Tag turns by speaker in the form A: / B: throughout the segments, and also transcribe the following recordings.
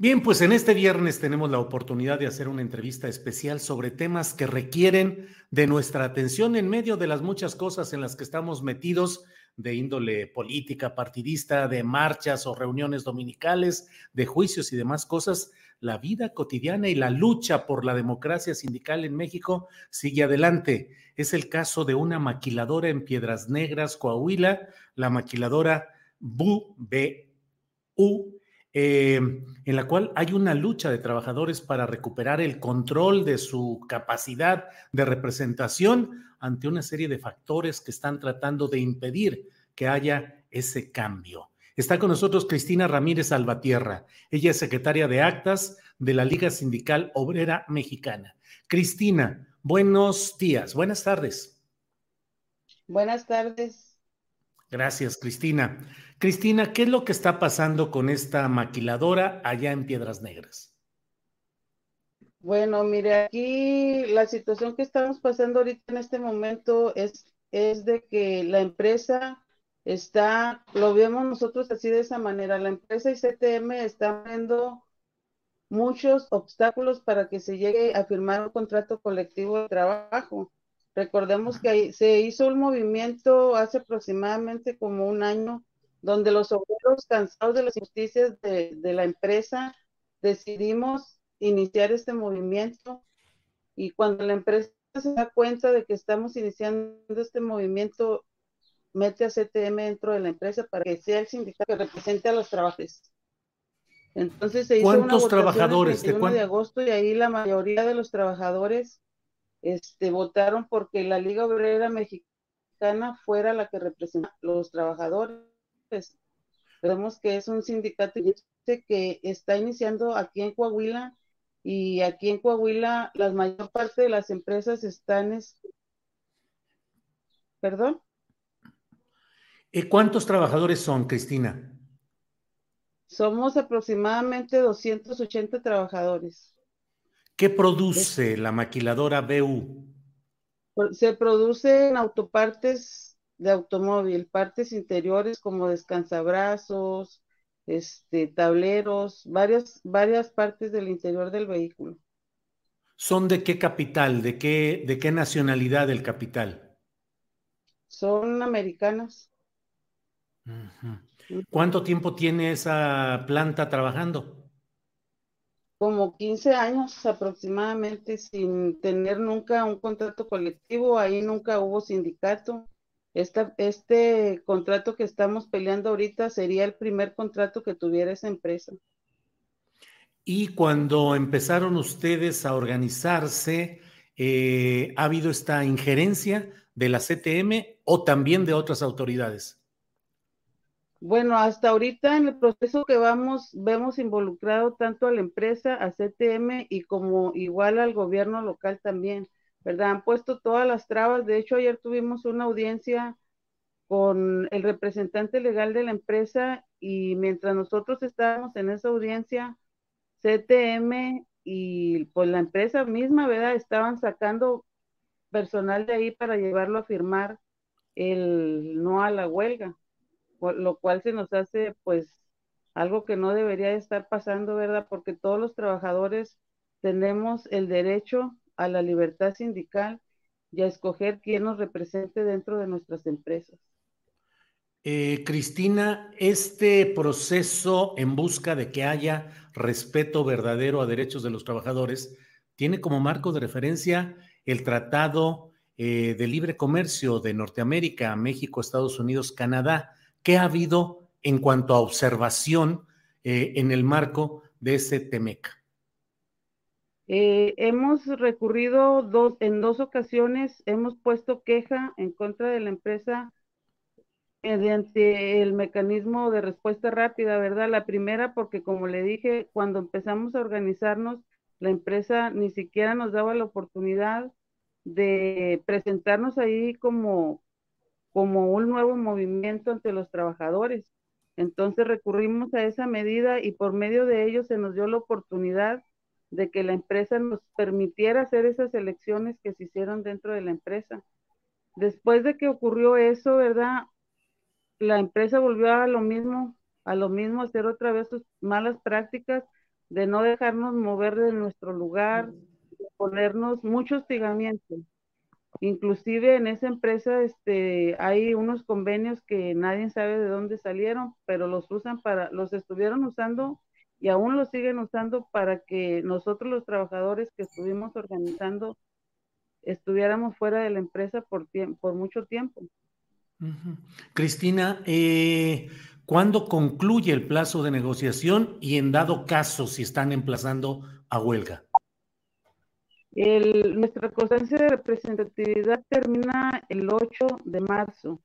A: Bien, pues en este viernes tenemos la oportunidad de hacer una entrevista especial sobre temas que requieren de nuestra atención en medio de las muchas cosas en las que estamos metidos de índole política, partidista, de marchas o reuniones dominicales, de juicios y demás cosas. La vida cotidiana y la lucha por la democracia sindical en México sigue adelante. Es el caso de una maquiladora en Piedras Negras, Coahuila, la maquiladora BU, eh, en la cual hay una lucha de trabajadores para recuperar el control de su capacidad de representación ante una serie de factores que están tratando de impedir que haya ese cambio. Está con nosotros Cristina Ramírez Albatierra. Ella es secretaria de actas de la Liga Sindical Obrera Mexicana. Cristina, buenos días, buenas tardes.
B: Buenas tardes.
A: Gracias, Cristina. Cristina, ¿qué es lo que está pasando con esta maquiladora allá en Piedras Negras?
B: Bueno, mire, aquí la situación que estamos pasando ahorita en este momento es, es de que la empresa está, lo vemos nosotros así de esa manera, la empresa ICTM está viendo muchos obstáculos para que se llegue a firmar un contrato colectivo de trabajo. Recordemos que se hizo un movimiento hace aproximadamente como un año donde los obreros cansados de las injusticias de, la empresa decidimos iniciar este movimiento y cuando la empresa se da cuenta de que estamos iniciando este movimiento, mete a CTM dentro de la empresa para que sea el sindicato que represente a los trabajadores. Entonces se hizo
A: ¿Cuántos
B: una
A: trabajadores
B: el de agosto y ahí la mayoría de los trabajadores este, votaron porque la Liga Obrera Mexicana fuera la que representa a los trabajadores Vemos que es un sindicato que está iniciando aquí en Coahuila y aquí en Coahuila la mayor parte de las empresas están... ¿Perdón?
A: ¿Y cuántos trabajadores son, Cristina?
B: Somos aproximadamente 280 trabajadores.
A: ¿Qué produce la maquiladora BU?
B: Se producen autopartes de automóvil, partes interiores como descansabrazos, este, tableros, varias, varias partes del interior del vehículo.
A: ¿Son de qué capital? ¿De qué, de qué nacionalidad el capital?
B: Son americanas.
A: ¿Cuánto tiempo tiene esa planta trabajando?
B: Como 15 años aproximadamente sin tener nunca un contrato colectivo, ahí nunca hubo sindicato este contrato que estamos peleando ahorita sería el primer contrato que tuviera esa empresa.
A: Y cuando empezaron ustedes a organizarse, eh, ¿ha habido esta injerencia de la CTM o también de otras autoridades?
B: Bueno, hasta ahorita en el proceso que vamos, vemos involucrado tanto a la empresa, a CTM y como igual al gobierno local también. ¿verdad? Han puesto todas las trabas. De hecho, ayer tuvimos una audiencia con el representante legal de la empresa y mientras nosotros estábamos en esa audiencia, CTM y pues la empresa misma, ¿verdad? Estaban sacando personal de ahí para llevarlo a firmar el no a la huelga, lo cual se nos hace pues algo que no debería estar pasando, ¿verdad? Porque todos los trabajadores tenemos el derecho a la libertad sindical y a escoger quién nos represente dentro de nuestras empresas.
A: Eh, Cristina, este proceso en busca de que haya respeto verdadero a derechos de los trabajadores tiene como marco de referencia el Tratado eh, de Libre Comercio de Norteamérica, México, Estados Unidos, Canadá. ¿Qué ha habido en cuanto a observación eh, en el marco de ese TEMEC?
B: Eh, hemos recurrido dos, en dos ocasiones, hemos puesto queja en contra de la empresa mediante el mecanismo de respuesta rápida, ¿verdad? La primera porque, como le dije, cuando empezamos a organizarnos, la empresa ni siquiera nos daba la oportunidad de presentarnos ahí como, como un nuevo movimiento ante los trabajadores. Entonces recurrimos a esa medida y por medio de ello se nos dio la oportunidad de que la empresa nos permitiera hacer esas elecciones que se hicieron dentro de la empresa. Después de que ocurrió eso, ¿verdad? La empresa volvió a lo mismo, a lo mismo, hacer otra vez sus malas prácticas de no dejarnos mover de nuestro lugar, de ponernos mucho hostigamiento. Inclusive en esa empresa este, hay unos convenios que nadie sabe de dónde salieron, pero los usan para, los estuvieron usando y aún los siguen usando para que nosotros los trabajadores que estuvimos organizando estuviéramos fuera de la empresa por, por mucho tiempo.
A: Cristina, eh, ¿cuándo concluye el plazo de negociación y en dado caso si están emplazando a huelga?
B: Nuestra constancia de representatividad termina el 8 de marzo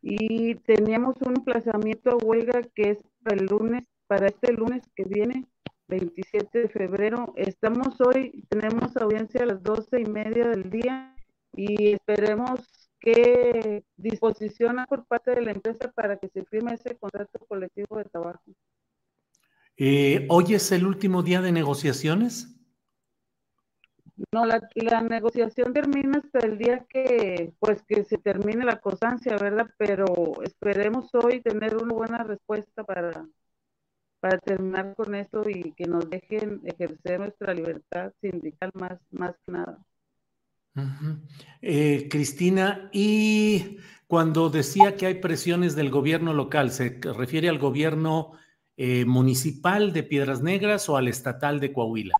B: y teníamos un emplazamiento a huelga que es para el lunes, para este lunes que viene, 27 de febrero. Estamos hoy, tenemos audiencia a las 12 y media del día y esperemos que disposiciona por parte de la empresa para que se firme ese contrato colectivo de trabajo.
A: Eh, ¿Hoy es el último día de negociaciones?
B: No, la, negociación termina hasta el día que, pues, que se termine la constancia, ¿verdad? Pero esperemos hoy tener una buena respuesta para, para terminar con esto y que nos dejen ejercer nuestra libertad sindical más, más que nada.
A: Eh, Cristina, y cuando decía que hay presiones del gobierno local, ¿se refiere al gobierno eh, municipal de Piedras Negras o al estatal de Coahuila?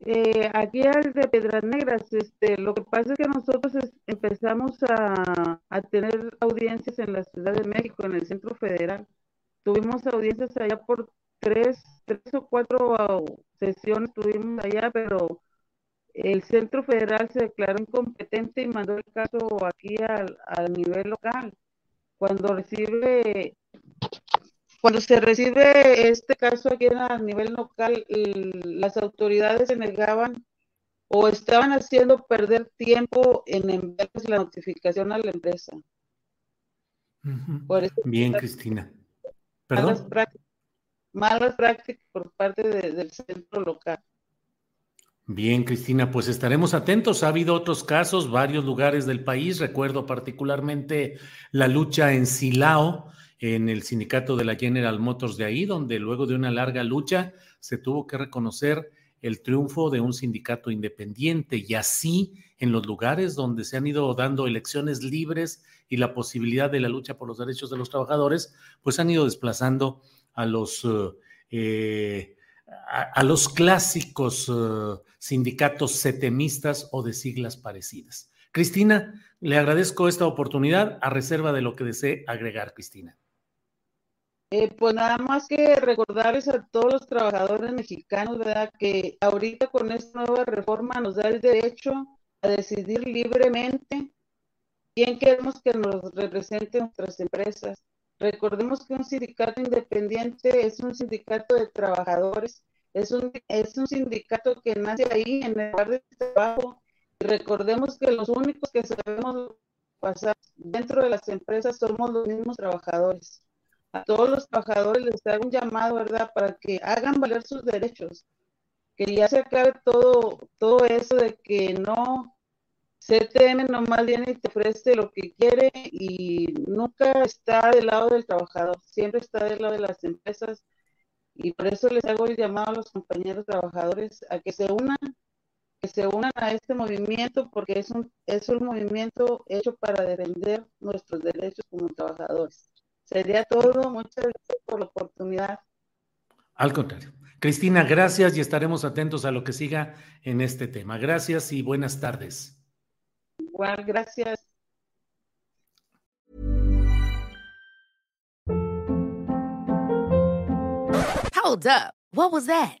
B: Eh, aquí al de Piedras Negras, este, lo que pasa es que nosotros empezamos a, a, tener audiencias en la Ciudad de México, en el Centro Federal. Tuvimos audiencias allá por tres, tres o cuatro sesiones tuvimos allá, pero el Centro Federal se declaró incompetente y mandó el caso aquí al, al nivel local. Cuando recibe cuando se recibe este caso aquí a nivel local, las autoridades se negaban o estaban haciendo perder tiempo en enviarles la notificación a la empresa.
A: Bien, Cristina.
B: ¿Perdón? Malas prácticas, por parte del centro local.
A: Bien, Cristina, pues estaremos atentos. Ha habido otros casos, varios lugares del país. Recuerdo particularmente la lucha en Silao, en el sindicato de la General Motors de ahí, donde luego de una larga lucha se tuvo que reconocer el triunfo de un sindicato independiente y así en los lugares donde se han ido dando elecciones libres y la posibilidad de la lucha por los derechos de los trabajadores, pues han ido desplazando a los, eh, a, los clásicos eh, sindicatos setemistas o de siglas parecidas. Cristina, le agradezco esta oportunidad a reserva de lo que desee agregar, Cristina.
B: Eh, pues nada más que recordarles a todos los trabajadores mexicanos, ¿verdad? Que ahorita con esta nueva reforma nos da el derecho a decidir libremente quién queremos que nos represente nuestras empresas. Recordemos que un sindicato independiente es un sindicato de trabajadores, es un, es un sindicato que nace ahí en el lugar de trabajo. Y recordemos que los únicos que sabemos pasar dentro de las empresas somos los mismos trabajadores a todos los trabajadores les hago un llamado, ¿verdad? Para que hagan valer sus derechos, que ya se acabe todo, todo eso de que no CTM nomás viene y te ofrece lo que quiere y nunca está del lado del trabajador, siempre está del lado de las empresas y por eso les hago el llamado a los compañeros trabajadores a que se unan, que se unan a este movimiento porque es un, es un movimiento hecho para defender nuestros derechos como trabajadores. Sería todo, muchas gracias por la oportunidad.
A: Al contrario. Cristina, gracias y estaremos atentos a lo que siga en este tema. Gracias y buenas tardes.
B: Igual, gracias.
C: Hold up. What was that?